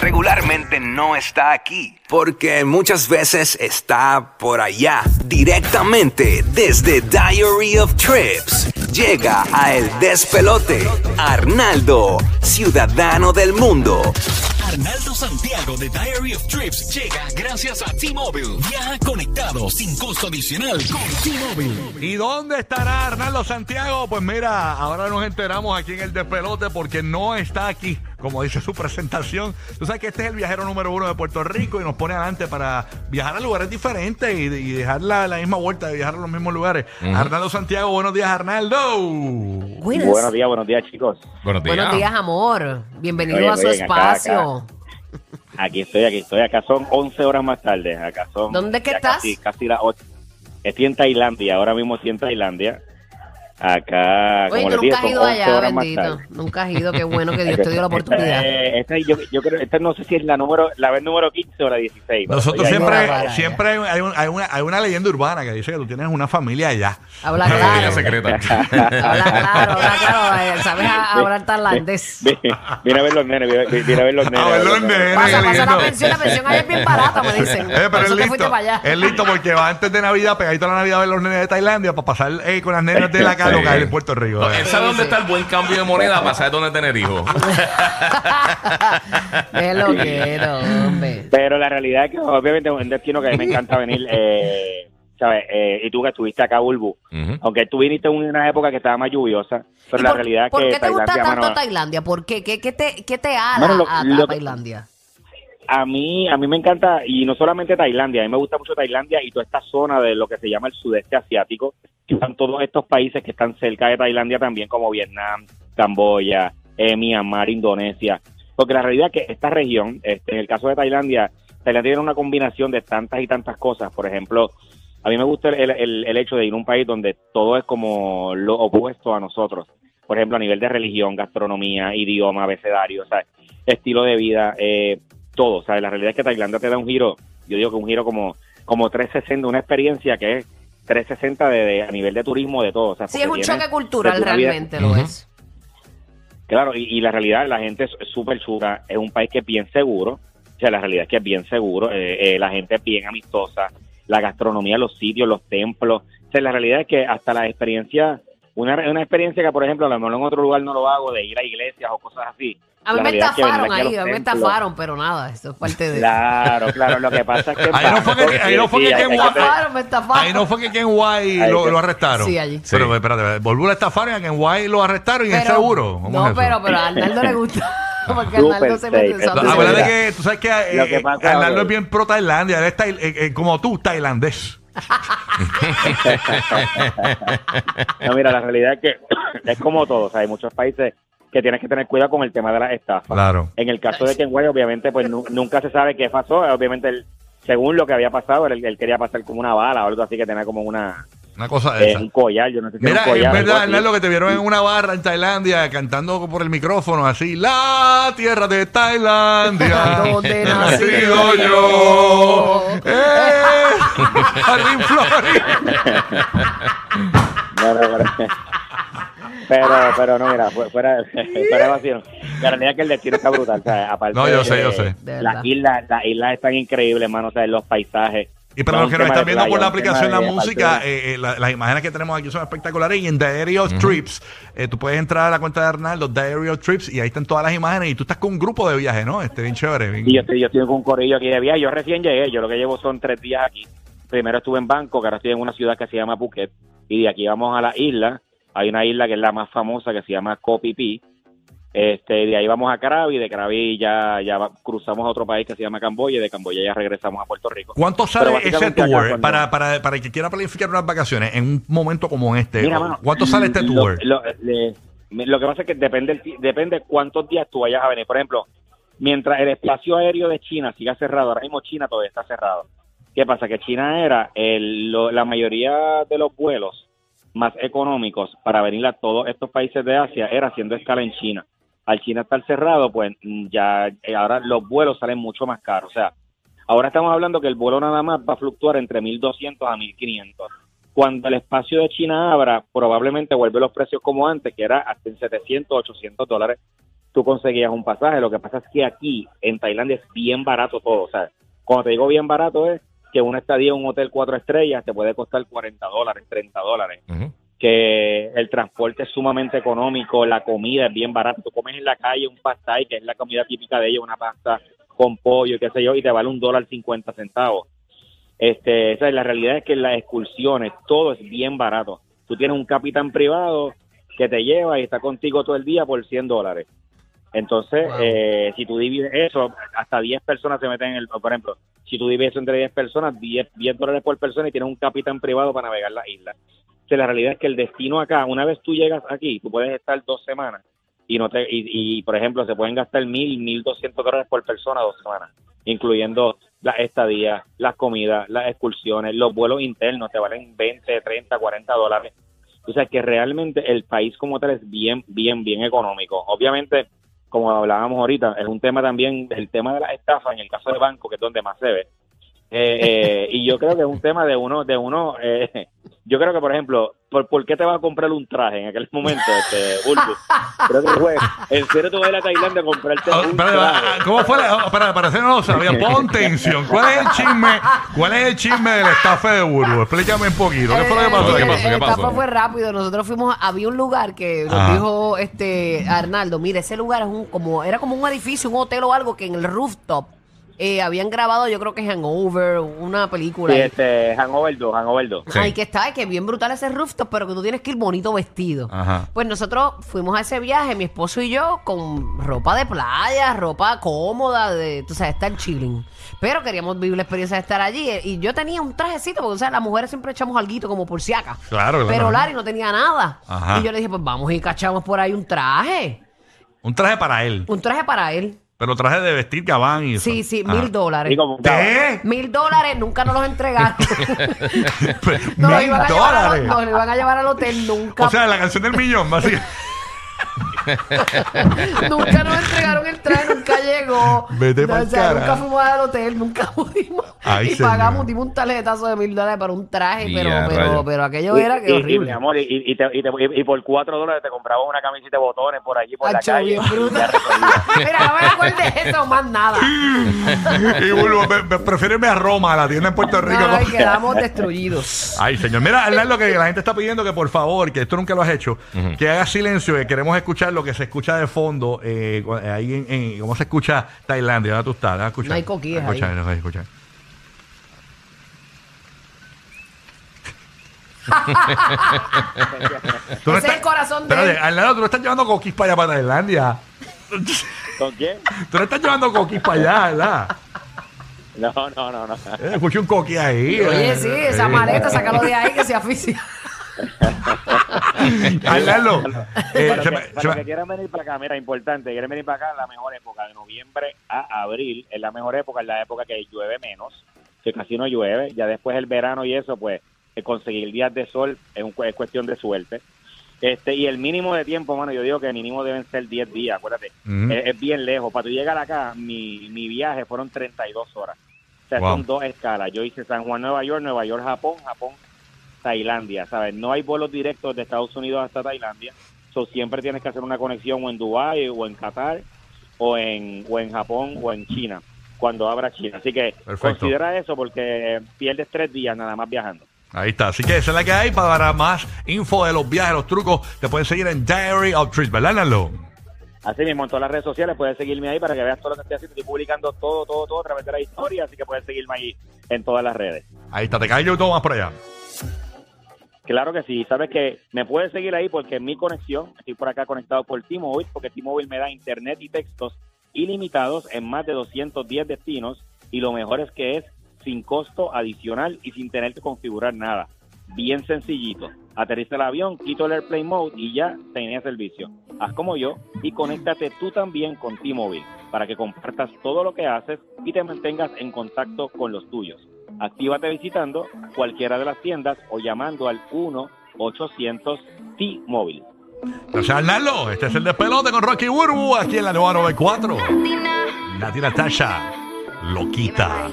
regularmente no está aquí, porque muchas veces está por allá, directamente desde Diary of Trips. Llega a El Despelote, Arnaldo, ciudadano del mundo. Arnaldo Santiago de Diary of Trips llega gracias a T-Mobile. Viaja conectado sin costo adicional con T-Mobile. ¿Y dónde estará Arnaldo Santiago? Pues mira, ahora nos enteramos aquí en el despelote porque no está aquí, como dice su presentación. Tú sabes que este es el viajero número uno de Puerto Rico y nos pone adelante para viajar a lugares diferentes y, y dejar la, la misma vuelta de viajar a los mismos lugares. Arnaldo Santiago, buenos días, Arnaldo. Buenas. Buenos días, buenos días, chicos. Buenos días. Buenos días, amor. Bienvenido Oye, a su oye, acá, espacio. Aquí estoy, aquí estoy. Acá son 11 horas más tarde. Acá son. ¿Dónde es que ya estás? Casi, casi las 8. Estoy en Tailandia. Ahora mismo estoy en Tailandia. Acá, Oye, como tú les dije, nunca has ido 11 allá, bendito. Nunca has ido. Qué bueno que Dios te dio la oportunidad. Eh, esta, yo, yo creo, esta no sé si es la número, la vez número 15 o la 16. pero Nosotros siempre, Mira, para siempre hay, hay un- hay una, hay una leyenda urbana que dice que tú tienes una familia allá. Habla Familia claro. secreta. Habla claro, habla claro. eh, Sabes a- hablar tailandés. Vine a ver los nenes, vine a ver los nenes. A ver los nenes. Pasa, pasa la pensión. La pensión allá es bien barata, me dicen. Eh, pero es listo, es listo porque va antes de Navidad, pegadito a la Navidad a ver los nenes de Tailandia para pasar eh, con las nenas de la Sí. local en Puerto Rico. No, eh. Él sabe dónde está el buen cambio de moneda para saber dónde tener hijos. Es lo quiero, hombre. Pero la realidad es que obviamente es un destino que a mí me encanta venir, eh, ¿sabes? Eh, y tú que estuviste acá, Bulbu, Ujú. aunque tú viniste en una época que estaba más lluviosa, pero ¿Y la por, realidad es ¿Por que qué te gusta Tailandia, tanto mano, Tailandia? ¿Por qué? ¿Qué, qué te, qué te ala Bueno, lo- a, a lo- Tailandia? A mí a mí me encanta y no solamente Tailandia, a mí me gusta mucho Tailandia y toda esta zona de lo que se llama el sudeste asiático, que están todos estos países que están cerca de Tailandia también como Vietnam, Camboya, eh, Myanmar, Indonesia, porque la realidad es que esta región, este, en el caso de Tailandia, Tailandia tiene una combinación de tantas y tantas cosas, por ejemplo, a mí me gusta el, el- el hecho de ir a un país donde todo es como lo opuesto a nosotros. Por ejemplo, a nivel de religión, gastronomía, idioma, abecedario, o sea, estilo de vida, eh, todo. O sea, la realidad es que Tailandia te da un giro, yo digo que un giro como, como 360, una experiencia que es 360 de, de- a nivel de turismo, de todo. O sea, Sí, es un choque cultural vida- realmente, lo es. Claro, y, y la realidad, la gente es súper chula, es un país que es bien seguro, o sea, la realidad es que es bien seguro, eh, eh, la gente es bien amistosa, la gastronomía, los sitios, los templos, o sea, la realidad es que hasta la experiencia, una, una experiencia que, por ejemplo, a lo mejor en otro lugar no lo hago, de ir a iglesias o cosas así. A mí me que estafaron ahí, a mí me estafaron, pero nada, eso es parte de... Claro, claro, lo que pasa es que... Ahí no fue que- ahí no fue sí, que Ken hay Me que- estafaron, me estafaron. Ahí no fue que Ken White Ahí lo, que- lo arrestaron. Sí, allí. Pero Sí. espérate, Volvo la estafaron y a Ken White lo arrestaron y es seguro. ¿Cómo No, es pero, pero a Arnaldo le gusta. Porque Arnaldo se mete Acuérdate que tú sabes que, eh, que eh, pasa, Arnaldo es bien pro Tailandia, él es tai- eh, eh, como tú, tailandés. No, mira, la realidad es que es como todo, o sea, hay muchos países que tienes que tener cuidado con el tema de las estafas. Claro. En el caso de Ken White, obviamente, pues nu- nunca se sabe qué pasó. Obviamente, él, según lo que había pasado, él, él quería pasar como una bala o algo así, que tenía como una Una cosa de eh, esa. un collar, yo no sé si era Mira, un collar. es verdad, así. Arnaldo, que te vieron en una barra en Tailandia cantando por el micrófono así, la tierra de Tailandia, Donde he nacido yo, eh, Jardín. Pero, pero, pero no, mira, fu- fuera, fuera de vacío. La realidad es que el destino está brutal, ¿sabes? Aparte No, yo de sé, que yo sé. Las islas, las islas están increíbles, hermano, o sea, los paisajes. Y para No, los que nos están viendo por la aplicación La Música, eh, eh, la- las imágenes que tenemos aquí son espectaculares. Y en Diary of Trips, eh, tú puedes entrar a la cuenta de Arnaldo, Diary of Trips, y ahí están todas las imágenes. Y tú estás con un grupo de viaje, ¿no? Este, bien chévere. bien- Y yo estoy, yo estoy con un corrillo aquí de viaje. Yo recién llegué, yo lo que llevo son tres días aquí. Primero estuve en Bangkok, ahora estoy en una ciudad que se llama Phuket. Y de aquí vamos a la isla. Hay una isla que es la más famosa que se llama Phi. Este, de ahí vamos a Krabi, de Krabi ya, ya cruzamos a otro país que se llama Camboya, y de Camboya ya regresamos a Puerto Rico. ¿Cuánto sale ese tour cuando- para, para, para el que quiera planificar unas vacaciones en un momento como este? Mira, mano, ¿Cuánto sale este tour? Lo, le- lo que pasa es que depende, depende cuántos días tú vayas a venir. Por ejemplo, mientras el espacio aéreo de China siga cerrado, ahora mismo China todavía está cerrado. ¿Qué pasa? Que China era el, lo- la mayoría de los vuelos más económicos para venir a todos estos países de Asia era haciendo escala en China. Al China estar cerrado, pues mm, ya eh, ahora los vuelos salen mucho más caros. O sea, ahora estamos hablando que el vuelo nada más va a fluctuar entre 1.200 a 1.500. Cuando el espacio de China abra, probablemente vuelve los precios como antes, que era hasta en 700, 800 dólares. tú conseguías un pasaje. Lo que pasa es que aquí, en Tailandia, es bien barato todo. O sea, cuando te digo bien barato es que una estadía en un hotel cuatro estrellas te puede costar 40 dólares, 30 dólares. Que el transporte es sumamente económico, la comida es bien barata. Tú comes en la calle un pastay, que es la comida típica de ellos, una pasta con pollo qué sé yo, y te vale un dólar 50 centavos. Este, o sea, la realidad es que las excursiones, todo es bien barato. Tú tienes un capitán privado que te lleva y está contigo todo el día por 100 dólares. Entonces, Wow. eh, si tú divides eso, hasta 10 personas se meten en el, por ejemplo, si tú divides eso entre 10 personas, 10, 10 dólares por persona y tienes un capitán privado para navegar la isla. O sea, la realidad es que el destino acá, una vez tú llegas aquí, tú puedes estar dos semanas y no te y, y, por ejemplo, se pueden gastar mil, mil doscientos dólares por persona dos semanas, incluyendo las estadías, las comidas, las excursiones, los vuelos internos, te valen 20, 30, 40 dólares. O sea, que realmente el país como tal es bien, bien, bien económico. Obviamente, como hablábamos ahorita, es un tema también, el tema de la estafa en el caso de banco, que es donde más se ve. Eh, eh, y yo creo que es un tema de uno, de uno, eh, yo creo que por ejemplo, ¿por, por qué te vas a comprar un traje en aquel momento, este? Creo que fue, en serio tú vas a ir a Tailandia a comprarte Ah, un espera, traje. ah, ¿Cómo fue? la- ah, Para, para hacer no lo sabía, pon tensión. ¿Cuál es el chisme? ¿Cuál es el chisme del estafe de Burbu? Explícame un poquito. ¿Qué fue lo que pasó? ¿Qué Eh, pasó? el ¿Qué pasó? estafa fue rápido. Nosotros fuimos, había un lugar que nos Ajá. dijo este Arnaldo, mire, ese lugar es un como era como un edificio, un hotel o algo que en el rooftop eh, habían grabado, yo creo que Hangover, una película. Sí, ahí. este, Hangover 2, Hangover 2. Sí. Ay, que está, que bien brutal ese rooftop, pero que tú tienes que ir bonito vestido. Ajá. Pues nosotros fuimos a ese viaje, mi esposo y yo, con ropa de playa, ropa cómoda, de, tú sabes, estar chilling. Pero queríamos vivir la experiencia de estar allí. Y yo tenía un trajecito, porque, o sea, las mujeres siempre echamos algo como por si acá. Claro, claro. Pero Lari no tenía nada. Ajá. Y yo le dije, pues vamos y cachamos por ahí un traje. Un traje para él. Un traje para él. Pero traje de vestir gabán y eso. Sí, sí, Ajá. mil dólares. ¿Qué? Mil dólares, nunca nos los entregaron. Los Mil iban a llevar al, dólares. nos lo iban a llevar al hotel, nunca. O sea, la canción del millón, básicamente. nunca nos entregaron el traje, nunca llegó. Vete o sea, carajo. nunca fuimos al hotel, nunca pudimos. Ay, y señor. pagamos, dimos un tarjetazo de mil dólares para un traje, pero, pero, pero aquello Y- era que y- horrible. mi amor, y, y, te- y te- y- y por cuatro dólares te comprabas una camiseta de botones por allí, por la calle. Mira, no me acuerdo de eso, más nada. y Burbu, me, me- prefiero irme a Roma, a la tienda en Puerto Rico. Ay, quedamos destruidos. Ay, señor. Mira, Arnaldo, que la gente está pidiendo que por favor, que esto nunca lo has hecho, que hagas silencio, que queremos escuchar lo que se escucha de fondo, eh, ahí en, en- cómo se escucha Tailandia, ¿dónde tú estás? Escuchar. No hay coquillas Déjame escuchar, ahí. déjame escuchar. Tú Ese es el corazón de Espérate, él. Arnaldo, tú no estás llevando coquis para allá, para Tailandia. ¿Con quién? Tú no estás llevando coquis para allá, ¿verdad? No, no, no, no. Eh, escuché un coqui ahí. Oye, eh. sí, esa maleta, sácalo de ahí que se aficia. Arnaldo, eh, para se que, me- para se me- que quieran venir para acá, mira, importante, quieren venir para acá, la mejor época de noviembre a abril, es la mejor época, es la época que llueve menos, que casi no llueve, ya después el verano y eso, pues eh, conseguir días de sol es, un, es cuestión de suerte. Este, y el mínimo de tiempo, mano, yo digo que el mínimo deben ser 10 días, acuérdate, es, es bien lejos, para tú llegar acá, mi, mi viaje fueron 32 horas, o sea, Wow. son dos escalas, yo hice San Juan, Nueva York, Nueva York, Japón, Japón, Tailandia, ¿sabes? No hay vuelos directos de Estados Unidos hasta Tailandia, so siempre tienes que hacer una conexión o en Dubái o en Qatar o en o en Japón o en China cuando abra China. Así que Perfecto. considera eso porque pierdes tres días nada más viajando. Ahí está. Así que esa es la que hay. Para más info de los viajes, los trucos, te pueden seguir en Diary of Trips, ¿verdad, Arnaldo? Así mismo en todas las redes sociales puedes seguirme ahí para que veas todo lo que estoy haciendo. Estoy publicando todo, todo, todo a través de la historia, así que puedes seguirme ahí en todas las redes. Ahí está. Te cae yo todo más por allá. Claro que sí, sabes que me puedes seguir ahí porque mi conexión, estoy por acá conectado por T-Mobile, porque T-Mobile me da internet y textos ilimitados en más de 210 destinos y lo mejor es que es sin costo adicional y sin tener que configurar nada. Bien sencillito. Aterriza el avión, quito el Airplane Mode y ya tenía servicio. Haz como yo y conéctate tú también con T-Mobile para que compartas todo lo que haces y te mantengas en contacto con los tuyos. Actívate visitando cualquiera de las tiendas o llamando al 1-800-T-Mobile. Gracias, Arnaldo. Este es el despelote con Rocky Burbu aquí en la nueva 94. Nati Natasha, loquita.